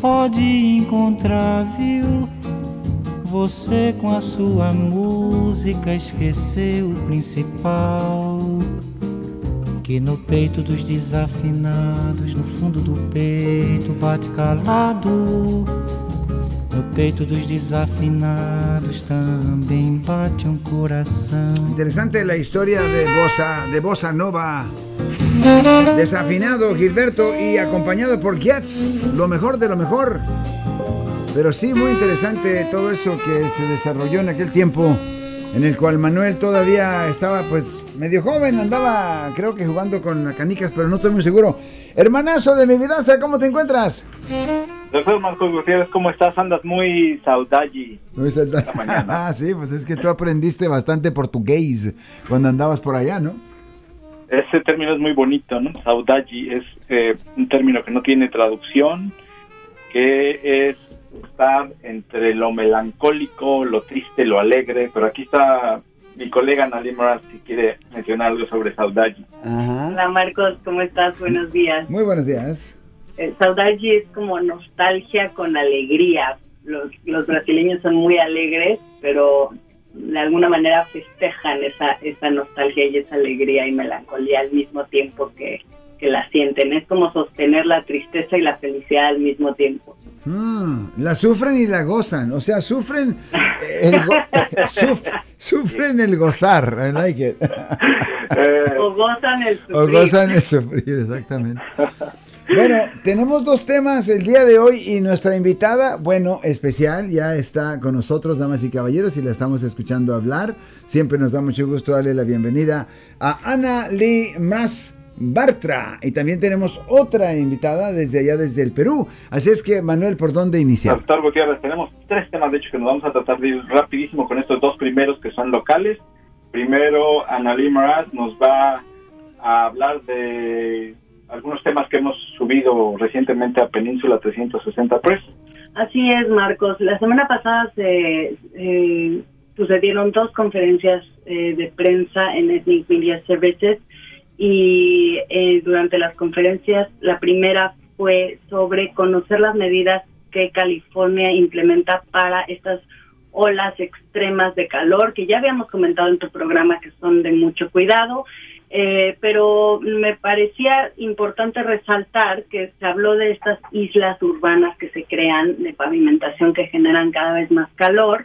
pode encontrar, viu? Você com a sua música esqueceu o principal. Que no peito dos desafinados, no fundo do peito, bate calado. No peito dos desafinados também bate um coração. Interesante la historia de Bossa, de Bossa Nova. Desafinado Gilberto y acompañado por Jets, lo mejor de lo mejor. Pero sí, muy interesante todo eso que se desarrolló en aquel tiempo en el cual Manuel todavía estaba pues medio joven, andaba creo que jugando con canicas, pero no estoy muy seguro. Hermanazo de mi vida, ¿cómo te encuentras? Doctor Marcos Gutiérrez, ¿cómo estás? Andas muy saudade. Muy saudade. Ah, sí, pues es que tú aprendiste bastante portugués cuando andabas por allá, ¿no? Ese término es muy bonito, ¿no? Saudade es eh, un término que no tiene traducción, que es estar entre lo melancólico, lo triste, lo alegre, pero aquí está mi colega Nalim Moraz si quiere mencionar algo sobre Saudade. Hola Marcos, ¿cómo estás? Buenos días. Muy buenos días. Eh, es como nostalgia con alegría. Los, los brasileños son muy alegres, pero de alguna manera festejan esa, esa nostalgia y esa alegría y melancolía al mismo tiempo que, que la sienten. Es como sostener la tristeza y la felicidad al mismo tiempo. Mm, la sufren y la gozan, o sea, sufren el, sufren el gozar, I like it. o gozan el sufrir. O gozan el sufrir, exactamente. Bueno, tenemos dos temas el día de hoy y nuestra invitada, bueno, especial, ya está con nosotros, damas y caballeros, y la estamos escuchando hablar. Siempre nos da mucho gusto darle la bienvenida a Ana Lee Mas. Bartra. Y también tenemos otra invitada desde allá, desde el Perú. Así es que, Manuel, ¿por dónde iniciar? Tenemos tres temas, de hecho, que nos vamos a tratar de ir rapidísimo con estos dos primeros que son locales. Primero, Analí Maraz nos va a hablar de algunos temas que hemos subido recientemente a Península 360 Press. Así es, Marcos. La semana pasada se eh, sucedieron dos conferencias eh, de prensa en Ethnic Media Services y eh, durante las conferencias la primera fue sobre conocer las medidas que California implementa para estas olas extremas de calor que ya habíamos comentado en tu programa que son de mucho cuidado, eh, pero me parecía importante resaltar que se habló de estas islas urbanas que se crean de pavimentación que generan cada vez más calor,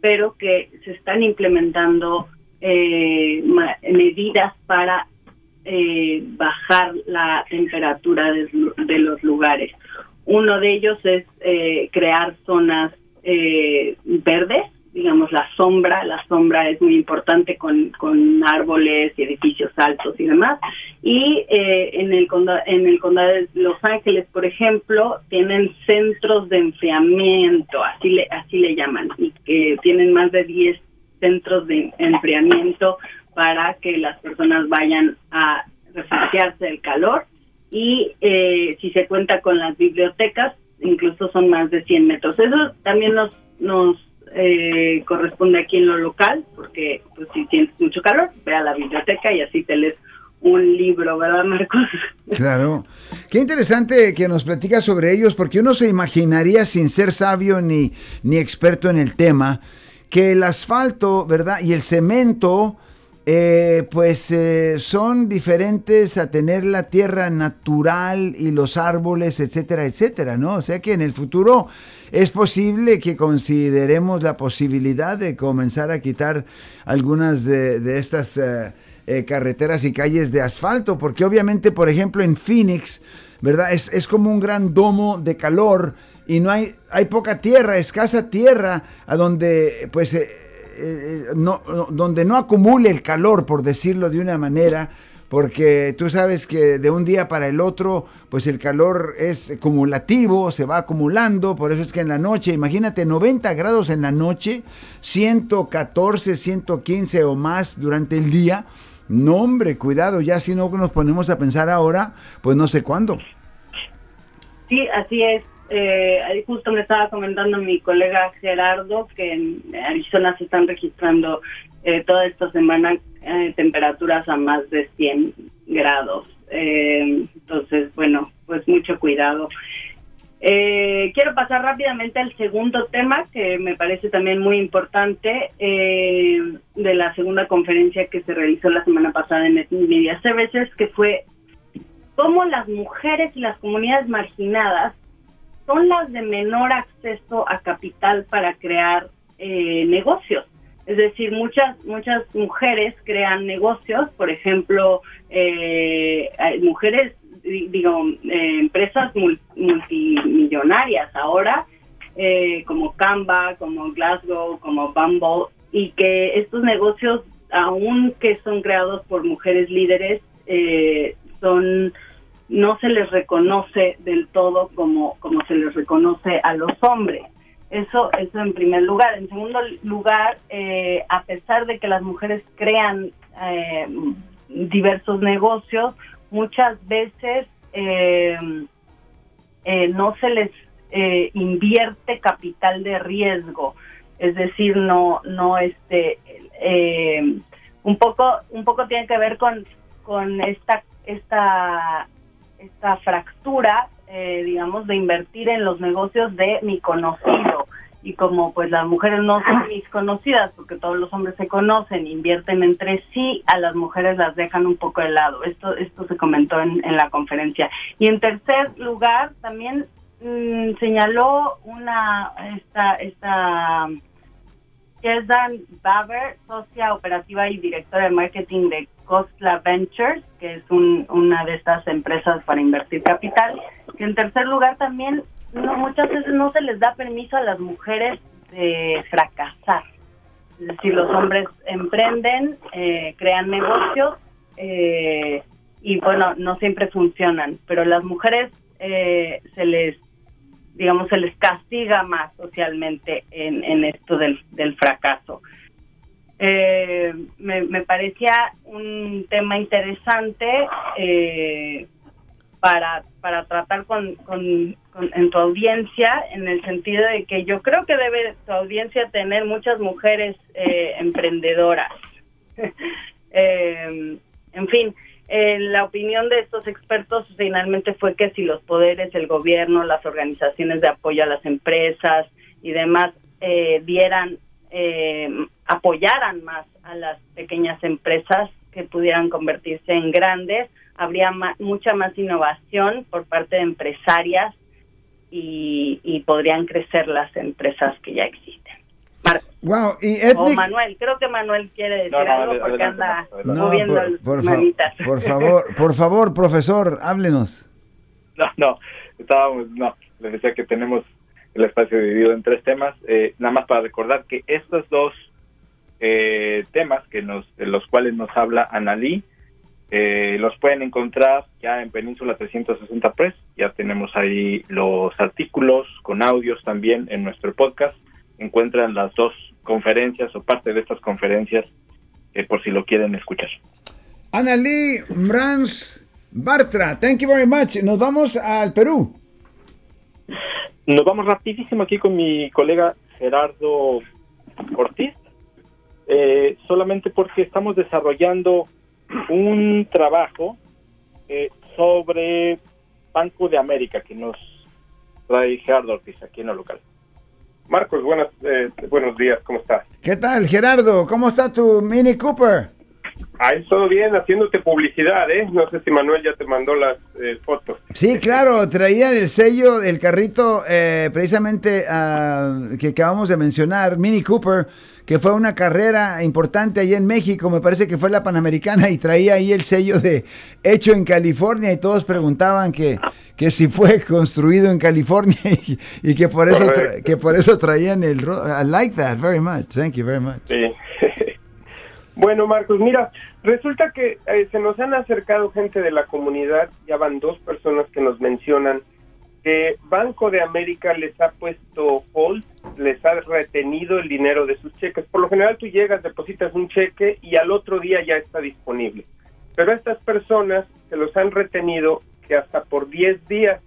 pero que se están implementando eh, medidas para eh, bajar la temperatura de, los lugares. Uno de ellos es eh, crear zonas eh, verdes, digamos la sombra, la sombra es muy importante con, con árboles y edificios altos y demás. Y en, el condado, en el condado de Los Ángeles, por ejemplo, tienen centros de enfriamiento, así le, así le llaman, y que tienen más de 10 centros de enfriamiento para que las personas vayan a refugiarse del calor y eh, si se cuenta con las bibliotecas, incluso son más de 100 metros. Eso también nos, nos eh, corresponde aquí en lo local, porque pues, si tienes mucho calor, ve a la biblioteca y así te lees un libro, ¿verdad, Marcos? Claro. Qué interesante que nos platicas sobre ellos, porque uno se imaginaría, sin ser sabio ni, ni experto en el tema, que el asfalto, ¿verdad? Y el cemento eh, pues eh, son diferentes a tener la tierra natural y los árboles, etcétera, etcétera, ¿no? O sea que en el futuro es posible que consideremos la posibilidad de comenzar a quitar algunas de, estas eh, carreteras y calles de asfalto, porque obviamente, por ejemplo, en Phoenix, ¿verdad? Es, es como un gran domo de calor y no hay, hay poca tierra, escasa tierra, a donde pues eh, no, donde no acumule el calor, por decirlo de una manera, porque tú sabes que de un día para el otro, pues el calor es acumulativo, se va acumulando, por eso es que en la noche, imagínate 90 grados en la noche, 114, 115 o más durante el día. No, hombre, cuidado, ya si no nos ponemos a pensar ahora, pues no sé cuándo. Sí, así es eh, justo me estaba comentando mi colega Gerardo que en Arizona se están registrando eh, toda esta semana eh, temperaturas a más de 100 grados. Eh, entonces, bueno, pues mucho cuidado. Quiero pasar rápidamente al segundo tema que me parece también muy importante de la segunda conferencia que se realizó la semana pasada en Media Services, que fue cómo las mujeres y las comunidades marginadas son las de menor acceso a capital para crear eh, negocios. Es decir, muchas muchas mujeres crean negocios, por ejemplo, hay mujeres digo, eh, empresas multimillonarias ahora, eh, como Canva, como Glasgow, como Bumble, y que estos negocios, aun que son creados por mujeres líderes, eh, son no se les reconoce del todo como, como se les reconoce a los hombres. Eso, eso en primer lugar. En segundo lugar, a pesar de que las mujeres crean diversos negocios, muchas veces eh, eh, no se les eh, invierte capital de riesgo, es decir, no, no este, un poco, un poco tiene que ver con, con esta, esta, esta fractura, digamos, de invertir en los negocios de mi conocido y como pues las mujeres no son mis conocidas porque todos los hombres se conocen, invierten entre sí, a las mujeres las dejan un poco de lado. Esto esto se comentó en, la conferencia. Y en tercer lugar también mm, señaló una esta esta Dan Baber, socia operativa y directora de marketing de Costla Ventures, que es una de estas empresas para invertir capital, que en tercer lugar también no, muchas veces no se les da permiso a las mujeres de fracasar. Es decir, los hombres emprenden, eh, crean negocios eh, y bueno, no siempre funcionan, pero las mujeres eh, se les, digamos, se les castiga más socialmente en, en esto del, del fracaso. me, me, parecía un tema interesante para, para tratar con, con, en tu audiencia, en el sentido de que yo creo que debe tu audiencia tener muchas mujeres eh, emprendedoras. eh, en fin, eh, la opinión de estos expertos finalmente fue que si los poderes, el gobierno, las organizaciones de apoyo a las empresas y demás eh, dieran, apoyaran más a las pequeñas empresas que pudieran convertirse en grandes, habría mucha más innovación por parte de empresarias y, podrían crecer las empresas que ya existen. Wow, y O Manuel, creo que Manuel quiere decir algo porque anda moviendo por, por favor, por favor, profesor, háblenos. No, no, estábamos, no, les decía que tenemos el espacio dividido en tres temas, eh, nada más para recordar que estos dos eh, temas que nos, de los cuales nos habla Analí, eh, los pueden encontrar ya en Península 360 Press. Ya tenemos ahí los artículos con audios también en nuestro podcast. Encuentran las dos conferencias o parte de estas conferencias eh, por si lo quieren escuchar. Annalí Mrans Bartra, thank you very much. Nos vamos al Perú. Nos vamos rapidísimo aquí con mi colega Gerardo Ortiz, eh, solamente porque estamos desarrollando un trabajo eh, sobre Banco de América que nos trae Gerardo Ortiz aquí en el local. Marcos, buenas, eh, buenos días, ¿cómo estás? ¿Qué tal, Gerardo? ¿Cómo está tu Mini Cooper? Ahí todo bien, haciéndote publicidad, ¿eh? No sé si Manuel ya te mandó las eh, fotos. Sí, claro, traían el sello del carrito precisamente ah, que acabamos de mencionar, Mini Cooper que fue una carrera importante allá en México, me parece que fue la Panamericana y traía ahí el sello de hecho en California y todos preguntaban que, que si fue construido en California y, que por eso que por eso traían el I like that very much. Thank you very much. Sí. bueno, Marcos, mira, resulta que eh, se nos han acercado gente de la comunidad, ya van dos personas que nos mencionan que Banco de América les ha puesto hold, les ha retenido el dinero de sus cheques. Por lo general tú llegas, depositas un cheque y al otro día ya está disponible. Pero a estas personas se los han retenido que hasta por 10 días,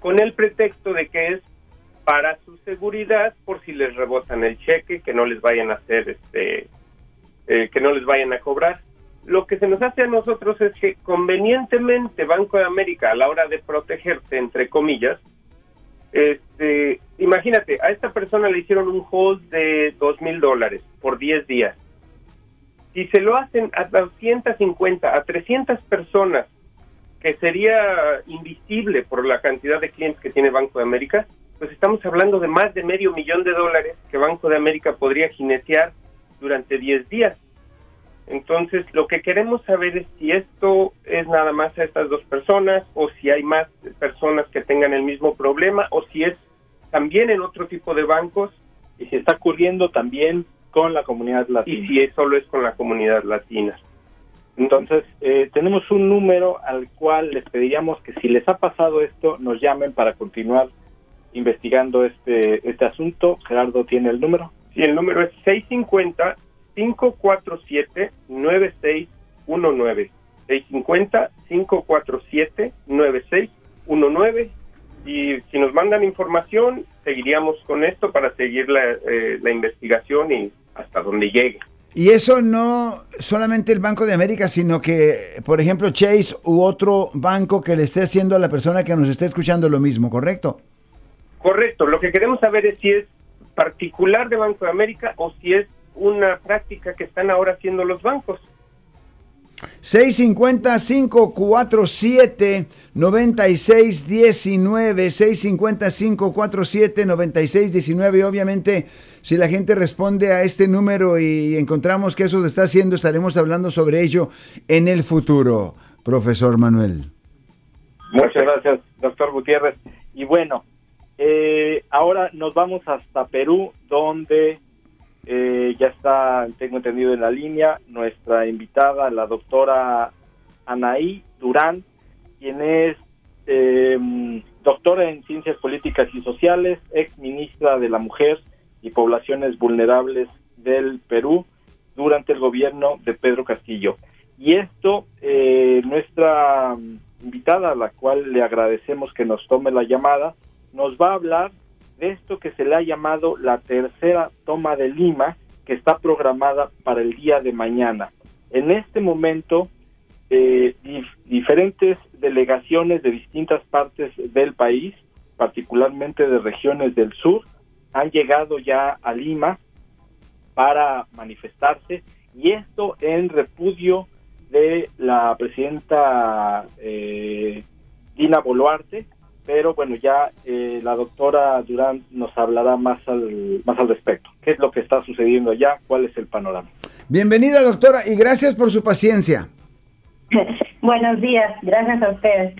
con el pretexto de que es para su seguridad, por si les rebotan el cheque, que no les vayan a hacer, este, eh, que no les vayan a cobrar lo que se nos hace a nosotros es que convenientemente Banco de América a la hora de protegerse, entre comillas, Este, imagínate, a esta persona le hicieron un hold de dos mil dólares por 10 días. Si se lo hacen a 250, a 300 personas, que sería invisible por la cantidad de clientes que tiene Banco de América, pues estamos hablando de más de medio millón de dólares que Banco de América podría jinetear durante 10 días. Entonces, lo que queremos saber es si esto es nada más a estas dos personas o si hay más personas que tengan el mismo problema o si es también en otro tipo de bancos y si está ocurriendo también con la comunidad latina. Y si es, solo es con la comunidad latina. Entonces, eh, tenemos un número al cual les pediríamos que si les ha pasado esto, nos llamen para continuar investigando este, este asunto. Gerardo tiene el número. Sí, el número es 650 547-9619. 650-547-9619. Y si nos mandan información, seguiríamos con esto para seguir la, eh, la investigación y hasta donde llegue. Y eso no solamente el Banco de América, sino que, por ejemplo, Chase u otro banco que le esté haciendo a la persona que nos esté escuchando lo mismo, ¿correcto? Correcto. Lo que queremos saber es si es particular de Banco de América o si es una práctica que están ahora haciendo los bancos. 650-547-9619, 650-547-9619. Obviamente, si la gente responde a este número y encontramos que eso se está haciendo, estaremos hablando sobre ello en el futuro, profesor Manuel. Muchas gracias, doctor Gutiérrez. Y bueno, eh, ahora nos vamos hasta Perú, donde eh, ya está, tengo entendido, en la línea nuestra invitada, la doctora Anaí Durán, quien es eh, doctora en Ciencias Políticas y Sociales, ex ministra de la Mujer y Poblaciones Vulnerables del Perú durante el gobierno de Pedro Castillo. Y esto, eh, nuestra invitada, a la cual le agradecemos que nos tome la llamada, nos va a hablar de esto que se le ha llamado la tercera toma de Lima, que está programada para el día de mañana. En este momento, eh, diferentes delegaciones de distintas partes del país, particularmente de regiones del sur, han llegado ya a Lima para manifestarse y esto en repudio de la presidenta eh, Dina Boluarte, pero bueno, ya eh, la doctora Durán nos hablará más al, más al respecto. ¿Qué es lo que está sucediendo allá? ¿Cuál es el panorama? Bienvenida, doctora, y gracias por su paciencia. Buenos días, gracias a ustedes.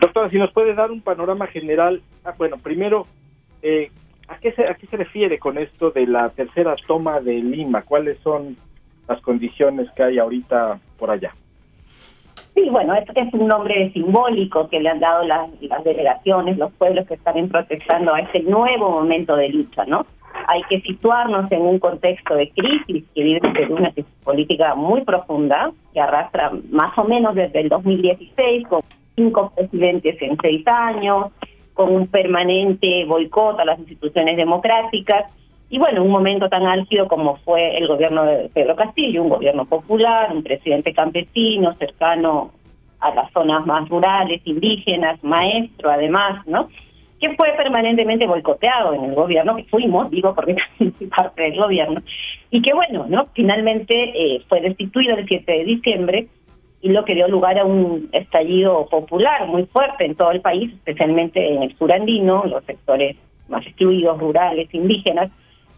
Doctora, si nos puede dar un panorama general, ah, bueno, primero, eh, ¿a, qué se, ¿a qué se refiere con esto de la tercera toma de Lima? ¿Cuáles son las condiciones que hay ahorita por allá? Sí, bueno, esto es un nombre simbólico que le han dado las, las delegaciones, los pueblos que están protestando a este nuevo momento de lucha, ¿no? Hay que situarnos en un contexto de crisis que vive Perú, una crisis política muy profunda, que arrastra más o menos desde el 2016, con cinco presidentes en seis años, con un permanente boicot a las instituciones democráticas, y bueno, un momento tan álgido como fue el gobierno de Pedro Castillo, un gobierno popular, un presidente campesino, cercano a las zonas más rurales, indígenas, maestro además, ¿no? Que fue permanentemente boicoteado en el gobierno, que fuimos, digo porque parte del gobierno, y que bueno, ¿no? Finalmente eh, fue destituido el 7 de diciembre y lo que dio lugar a un estallido popular muy fuerte en todo el país, especialmente en el sur andino, los sectores más excluidos, rurales, indígenas,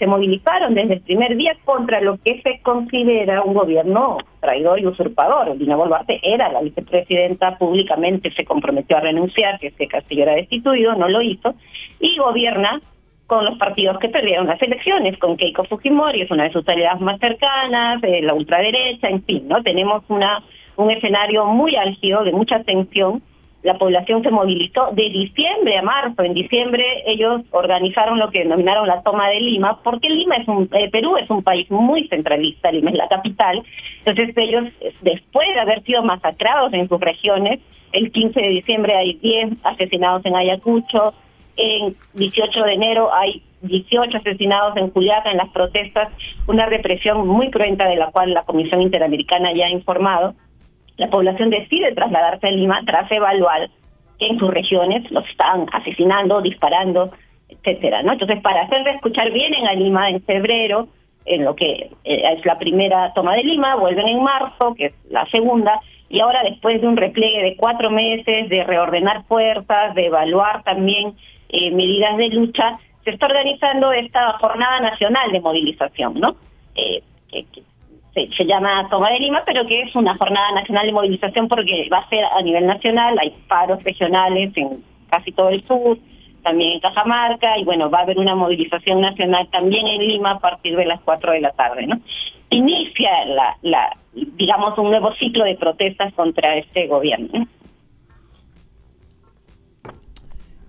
se movilizaron desde el primer día contra lo que se considera un gobierno traidor y usurpador. Dina Boluarte era la vicepresidenta, públicamente se comprometió a renunciar, que ese Castillo era destituido, no lo hizo, y gobierna con los partidos que perdieron las elecciones, con Keiko Fujimori, es una de sus aliadas más cercanas, eh, la ultraderecha, en fin, ¿no? Tenemos una un escenario muy álgido, de mucha tensión, la población se movilizó de diciembre a marzo. En diciembre ellos organizaron lo que denominaron la toma de Lima, porque Lima es un, eh, Perú es un país muy centralista, Lima es la capital. Entonces ellos, después de haber sido masacrados en sus regiones, el 15 de diciembre hay 10 asesinados en Ayacucho, en 18 de enero hay 18 asesinados en Juliaca en las protestas, una represión muy cruenta de la cual la Comisión Interamericana ya ha informado la población decide trasladarse a Lima tras evaluar que en sus regiones los están asesinando, disparando, etcétera, ¿no? Entonces, para hacerle escuchar bien en Lima en febrero, en lo que eh, es la primera toma de Lima, vuelven en marzo, que es la segunda, y ahora después de un repliegue de cuatro meses, de reordenar fuerzas, de evaluar también eh, medidas de lucha, se está organizando esta jornada nacional de movilización, ¿no? Eh, se, se, llama Toma de Lima, pero que es una jornada nacional de movilización porque va a ser a nivel nacional, hay paros regionales en casi todo el sur, también en Cajamarca, y bueno, va a haber una movilización nacional también en Lima a partir de las 4 de la tarde, ¿no? Inicia la, la digamos, un nuevo ciclo de protestas contra este gobierno.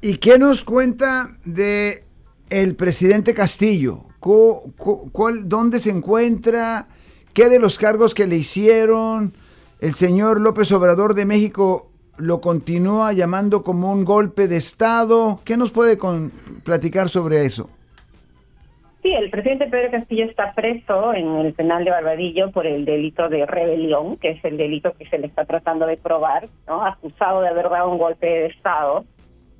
¿Y qué nos cuenta de el presidente Castillo? ¿Cuál, ¿Dónde se encuentra? ¿Qué de los cargos que le hicieron? El señor López Obrador de México lo continúa llamando como un golpe de Estado. ¿Qué nos puede con, platicar sobre eso? Sí, el presidente Pedro Castillo está preso en el penal de Barbadillo por el delito de rebelión, que es el delito que se le está tratando de probar, ¿no? acusado de haber dado un golpe de Estado.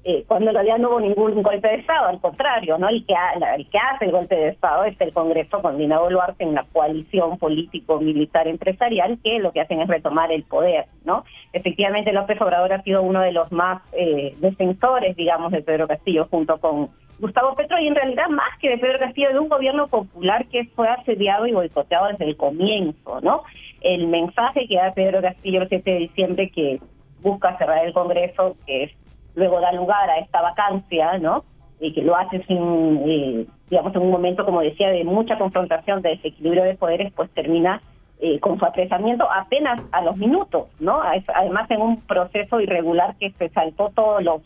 Eh, cuando en realidad no hubo ningún golpe de Estado, al contrario, ¿no? El que, el que hace el golpe de Estado es el Congreso con Dina Boluarte en una coalición político-militar empresarial que lo que hacen es retomar el poder, ¿no? Efectivamente, López Obrador ha sido uno de los más eh, defensores, digamos, de Pedro Castillo junto con Gustavo Petro y en realidad más que de Pedro Castillo, de un gobierno popular que fue asediado y boicoteado desde el comienzo, ¿no? El mensaje que da Pedro Castillo el 7 de diciembre que busca cerrar el Congreso, que es luego da lugar a esta vacancia, ¿no? Y que lo hace sin, eh, digamos, en un momento, como decía, de mucha confrontación, de desequilibrio de poderes, pues termina eh, con su apresamiento apenas a los minutos, ¿no? Además, en un proceso irregular que se saltó todos los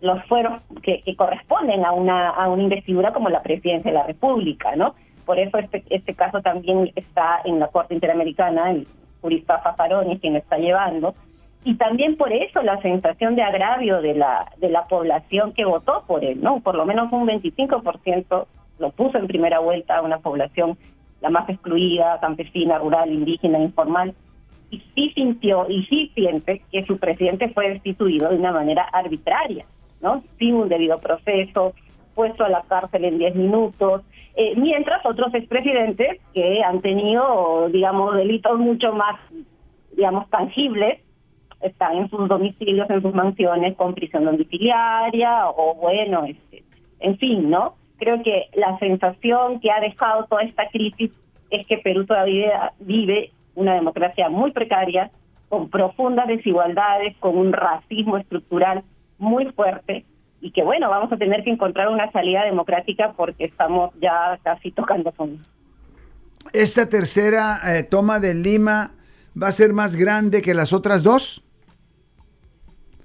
los fueros que, corresponden a una a una investidura como la presidencia de la República, ¿no? Por eso este este caso también está en la Corte Interamericana, el jurista Fafaroni quien lo está llevando, y también por eso la sensación de agravio de la de la población que votó por él, ¿no? Por lo menos un 25% lo puso en primera vuelta a una población la más excluida, campesina, rural, indígena, informal, y sí sintió y sí siente que su presidente fue destituido de una manera arbitraria, ¿no? Sin un debido proceso, puesto a la cárcel en 10 minutos, eh, mientras otros expresidentes que han tenido, digamos, delitos mucho más, digamos, tangibles, están en sus domicilios, en sus mansiones con prisión domiciliaria o bueno, este, en fin, ¿no? Creo que la sensación que ha dejado toda esta crisis es que Perú todavía vive una democracia muy precaria, con profundas desigualdades, con un racismo estructural muy fuerte y que bueno, vamos a tener que encontrar una salida democrática porque estamos ya casi tocando fondo. ¿Esta tercera eh, toma de Lima va a ser más grande que las otras dos?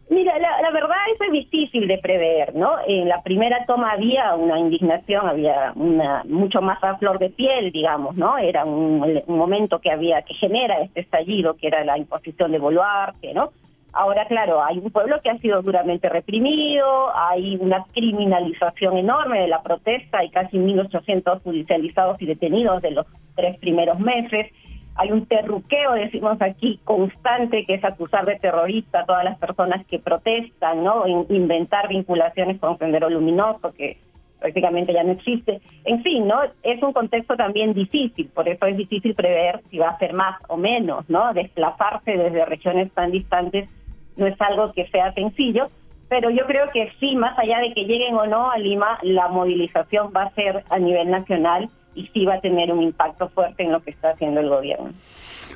Mira, la, verdad eso es difícil de prever, ¿no? En la primera toma había una indignación, había una mucho más a flor de piel, digamos, ¿no? Era un, momento que había que genera este estallido, que era la imposición de Boluarte, ¿no? Ahora, claro, hay un pueblo que ha sido duramente reprimido, hay una criminalización enorme de la protesta, hay casi 1.800 judicializados y detenidos de los tres primeros meses hay un terruqueo, decimos aquí, constante, que es acusar de terrorista a todas las personas que protestan, ¿no? inventar vinculaciones con Sendero Luminoso, que prácticamente ya no existe. En fin, ¿no? Es un contexto también difícil, por eso es difícil prever si va a ser más o menos, ¿no? Desplazarse desde regiones tan distantes no es algo que sea sencillo, pero yo creo que sí, más allá de que lleguen o no a Lima, la movilización va a ser a nivel nacional y sí va a tener un impacto fuerte en lo que está haciendo el gobierno.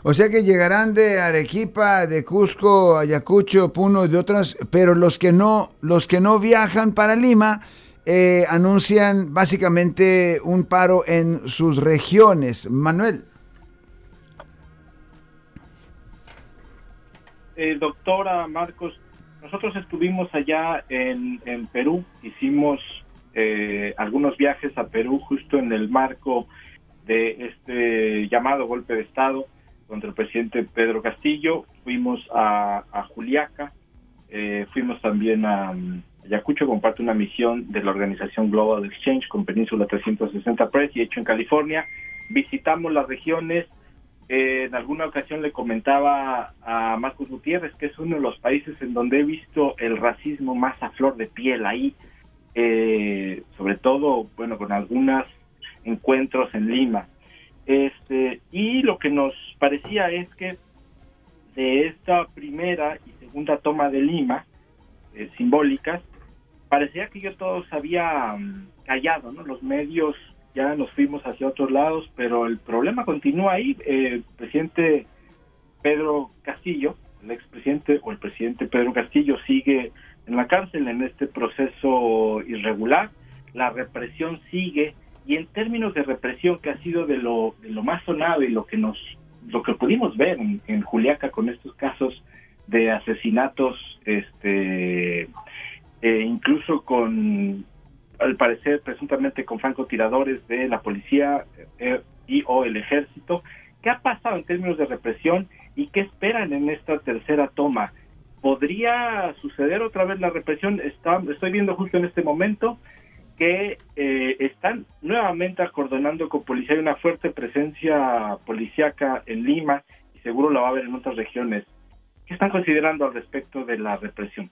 O sea que llegarán de Arequipa, de Cusco, Ayacucho, Puno y de otras, pero los que no, los que no viajan para Lima eh, anuncian básicamente un paro en sus regiones. Manuel. Eh, doctora Marcos, nosotros estuvimos allá en, en Perú, hicimos eh, algunos viajes a Perú justo en el marco de este llamado golpe de Estado contra el presidente Pedro Castillo. Fuimos a, Juliaca, eh, fuimos también a, Ayacucho, comparte una misión de la organización Global Exchange con Península 360 Press y hecho en California. Visitamos las regiones eh, en alguna ocasión le comentaba a Marcos Gutiérrez que es uno de los países en donde he visto el racismo más a flor de piel ahí, eh, sobre todo, bueno, con algunos encuentros en Lima. Este, y lo que nos parecía es que de esta primera y segunda toma de Lima, eh, simbólicas, parecía que yo todos había mm, callado, ¿no? Los medios ya nos fuimos hacia otros lados, pero el problema continúa ahí. el presidente Pedro Castillo, el expresidente o el presidente Pedro Castillo sigue en la cárcel en este proceso irregular, la represión sigue y en términos de represión que ha sido de lo, de lo más sonado y lo que nos lo que pudimos ver en, Juliaca con estos casos de asesinatos este eh, incluso con al parecer presuntamente con francotiradores de la policía eh, y o el ejército. ¿Qué ha pasado en términos de represión y qué esperan en esta tercera toma? ¿Podría suceder otra vez la represión? Está, estoy viendo justo en este momento que eh, están nuevamente acordonando con policía. Hay una fuerte presencia policíaca en Lima y seguro la va a haber en otras regiones. ¿Qué están considerando al respecto de la represión?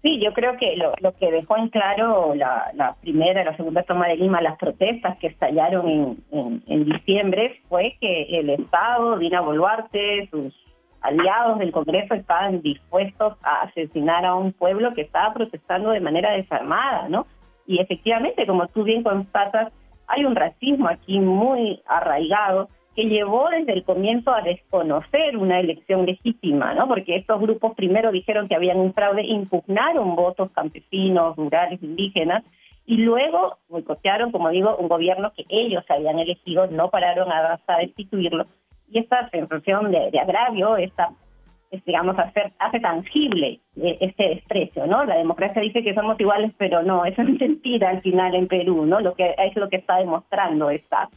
Sí, yo creo que lo, que dejó en claro la, la primera y la segunda toma de Lima, las protestas que estallaron en, en, diciembre, fue que el Estado, Dina Boluarte, sus aliados del Congreso estaban dispuestos a asesinar a un pueblo que estaba protestando de manera desarmada, ¿no? Y efectivamente, como tú bien constatas, hay un racismo aquí muy arraigado que llevó desde el comienzo a desconocer una elección legítima, ¿no? Porque estos grupos primero dijeron que habían un fraude, impugnaron votos campesinos, rurales, indígenas, y luego boicotearon, como digo, un gobierno que ellos habían elegido, no pararon a, a destituirlo. Y esta sensación de, agravio, esta, digamos, hacer, hace tangible eh, este desprecio, ¿no? La democracia dice que somos iguales, pero no, eso es mentira al final en Perú, ¿no? Lo que es lo que está demostrando esta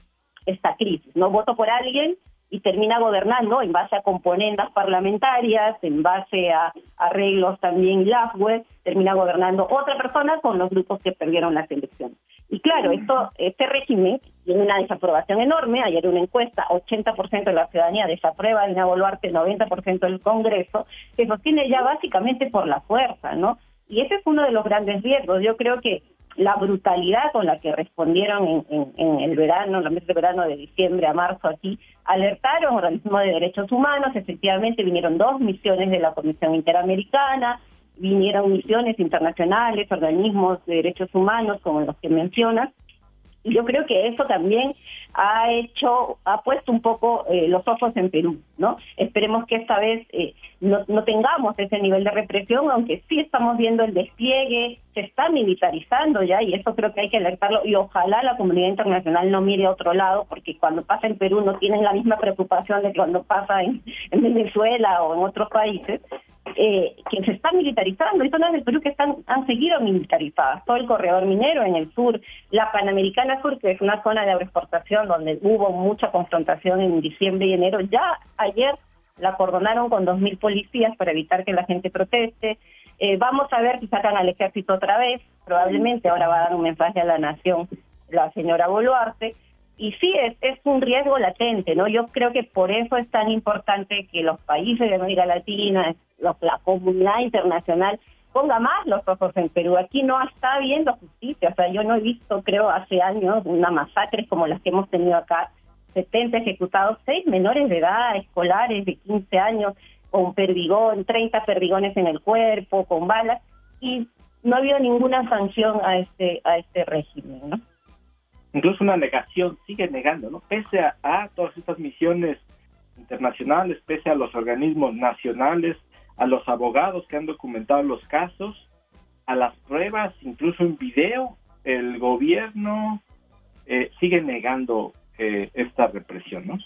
esta crisis. No voto por alguien y termina gobernando en base a componendas parlamentarias, en base a arreglos también web termina gobernando otra persona con los grupos que perdieron las elecciones. Y claro, esto, este régimen tiene una desaprobación enorme. Ayer una encuesta, 80% de la ciudadanía desaprueba a Dina Boluarte, 90% del Congreso, que sostiene ya básicamente por la fuerza, ¿no? Y ese es uno de los grandes riesgos. Yo creo que la brutalidad con la que respondieron en, el verano, en mes de verano de diciembre a marzo aquí, alertaron organismos de derechos humanos, efectivamente vinieron dos misiones de la Comisión Interamericana, vinieron misiones internacionales, organismos de derechos humanos como los que mencionas, y yo creo que eso también ha hecho, ha puesto un poco eh, los ojos en Perú, ¿no? Esperemos que esta vez eh, no, no tengamos ese nivel de represión, aunque sí estamos viendo el despliegue, se está militarizando ya, y eso creo que hay que alertarlo, y ojalá la comunidad internacional no mire a otro lado, porque cuando pasa en Perú no tienen la misma preocupación de cuando pasa en Venezuela o en otros países, eh, que se está militarizando. Hay zonas del Perú que están, han seguido militarizadas. Todo el corredor minero en el sur, la Panamericana Sur, que es una zona de agroexportación donde hubo mucha confrontación en diciembre y enero, ya ayer la cordonaron con 2.000 policías para evitar que la gente proteste. Eh, vamos a ver si sacan al ejército otra vez. Probablemente ahora va a dar un mensaje a la nación la señora Boluarte y sí, es, es un riesgo latente, ¿no? Yo creo que por eso es tan importante que los países de América Latina, la comunidad internacional, ponga más los ojos en Perú. Aquí no está habiendo justicia, o sea, yo no he visto, creo, hace años una masacre como las que hemos tenido acá, 70 ejecutados, seis menores de edad, escolares de 15 años, con perdigón, 30 perdigones en el cuerpo, con balas, y no ha habido ninguna sanción a este, a este régimen, ¿no? Incluso una negación, sigue negando, ¿no? Pese a, todas estas misiones internacionales, pese a los organismos nacionales, a los abogados que han documentado los casos, a las pruebas, incluso en video, el gobierno eh, sigue negando eh, esta represión, ¿no?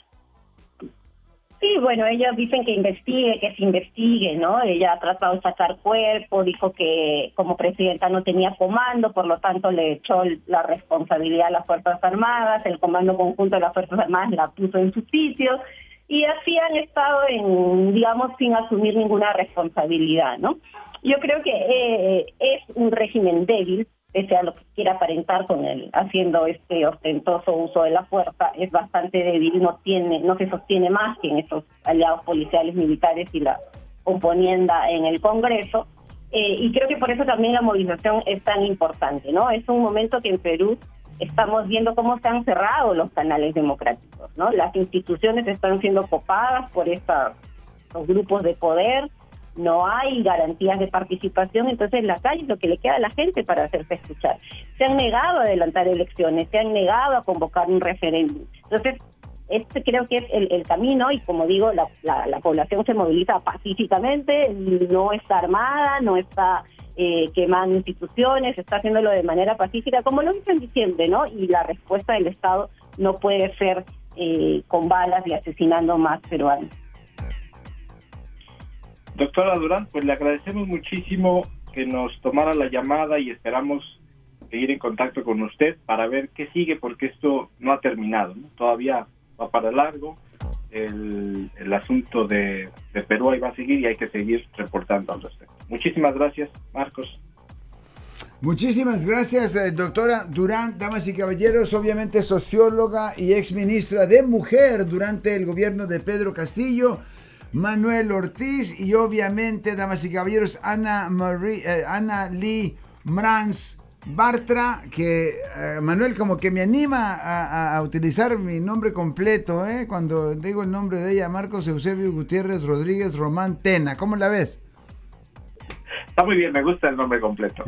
Sí, bueno, ellos dicen que investigue, que se investigue, ¿no? Ella ha tratado de sacar cuerpo, dijo que como presidenta no tenía comando, por lo tanto le echó la responsabilidad a las Fuerzas Armadas, el comando conjunto de las Fuerzas Armadas la puso en su sitio, y así han estado en, digamos, sin asumir ninguna responsabilidad, ¿no? Yo creo que eh, es un régimen débil, pese a lo que quiera aparentar con él, haciendo este ostentoso uso de la fuerza, es bastante débil, no tiene, no se sostiene más que en estos aliados policiales militares y la componienda en el Congreso. Eh, y creo que por eso también la movilización es tan importante, ¿no? Es un momento que en Perú estamos viendo cómo se han cerrado los canales democráticos, ¿no? Las instituciones están siendo copadas por estos grupos de poder, no hay garantías de participación, entonces la calle es lo que le queda a la gente para hacerse escuchar. Se han negado a adelantar elecciones, se han negado a convocar un referéndum. Entonces, este creo que es el, camino y como digo, la, la, población se moviliza pacíficamente, no está armada, no está eh, quemando instituciones, está haciéndolo de manera pacífica, como lo hizo en diciembre, ¿no? Y la respuesta del Estado no puede ser eh, con balas y asesinando más peruanos. Doctora Durán, pues le agradecemos muchísimo que nos tomara la llamada y esperamos seguir en contacto con usted para ver qué sigue, porque esto no ha terminado, todavía va para largo. El, asunto de, Perú ahí va a seguir y hay que seguir reportando al respecto. Muchísimas gracias, Marcos. Muchísimas gracias, eh, doctora Durán, damas y caballeros, obviamente socióloga y ex ministra de Mujer durante el gobierno de Pedro Castillo. Manuel Ortiz y obviamente, damas y caballeros, Ana, Marie, eh, Ana Lee Mrans Bartra, que eh, Manuel como que me anima a, utilizar mi nombre completo, ¿eh? cuando digo el nombre de ella, Marcos Eusebio Gutiérrez Rodríguez Román Tena. ¿Cómo la ves? Está muy bien, me gusta el nombre completo.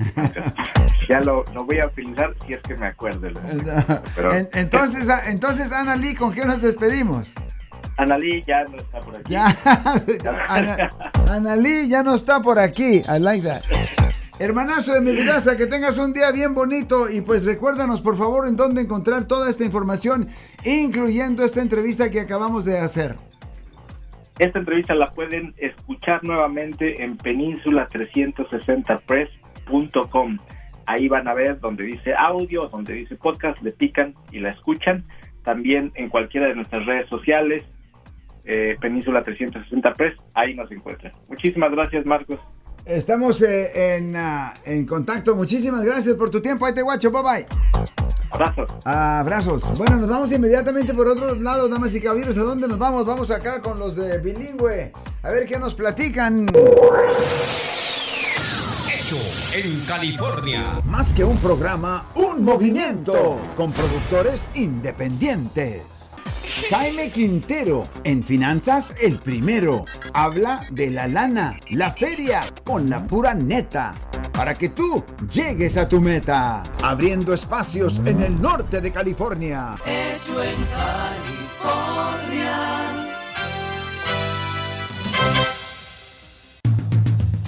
ya lo, voy a utilizar si es que me acuerdo. entonces, entonces, Ana Lee, ¿con qué nos despedimos? Analí ya no está por aquí. Analí ya no está por aquí. I like that. Hermanazo de mi vida, que tengas un día bien bonito y pues recuérdanos por favor en dónde encontrar toda esta información, incluyendo esta entrevista que acabamos de hacer. Esta entrevista la pueden escuchar nuevamente en península360press.com. Ahí van a ver donde dice audio, donde dice podcast, le pican y la escuchan. También en cualquiera de nuestras redes sociales, eh, Península 360 Press, ahí nos encuentran. Muchísimas gracias, Marcos. Estamos eh, en, ah, en, contacto. Muchísimas gracias por tu tiempo. Ahí te guacho. Bye bye. Abrazos. Abrazos. Bueno, nos vamos inmediatamente por otro lado, damas y caballeros. ¿A dónde nos vamos? Vamos acá con los de bilingüe. A ver qué nos platican. Hecho en California. Más que un programa, un movimiento con productores independientes. Jaime Quintero, en finanzas el primero, habla de la lana, la feria, con la pura neta, para que tú llegues a tu meta, abriendo espacios en el norte de California. Hecho en California.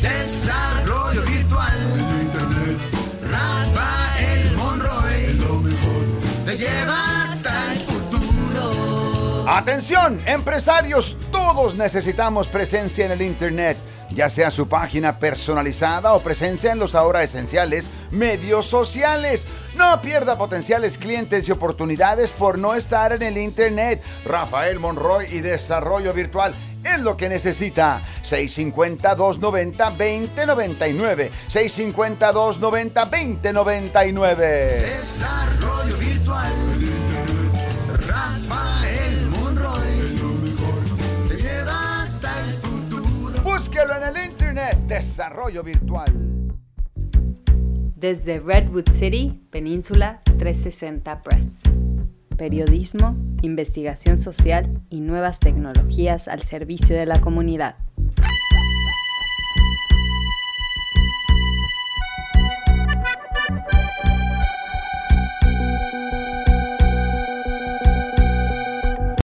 Desarrollo virtual. Internet. Rafael Monroy. Lo mejor. Te lleva Atención, empresarios, todos necesitamos presencia en el Internet, ya sea su página personalizada o presencia en los ahora esenciales medios sociales. No pierda potenciales clientes y oportunidades por no estar en el Internet. Rafael Monroy y Desarrollo Virtual es lo que necesita. 650-290-2099. 650-290-2099. Desarrollo Búsquelo en el internet. Desarrollo virtual. Desde Redwood City, Península 360 Press. Periodismo, investigación social y nuevas tecnologías al servicio de la comunidad.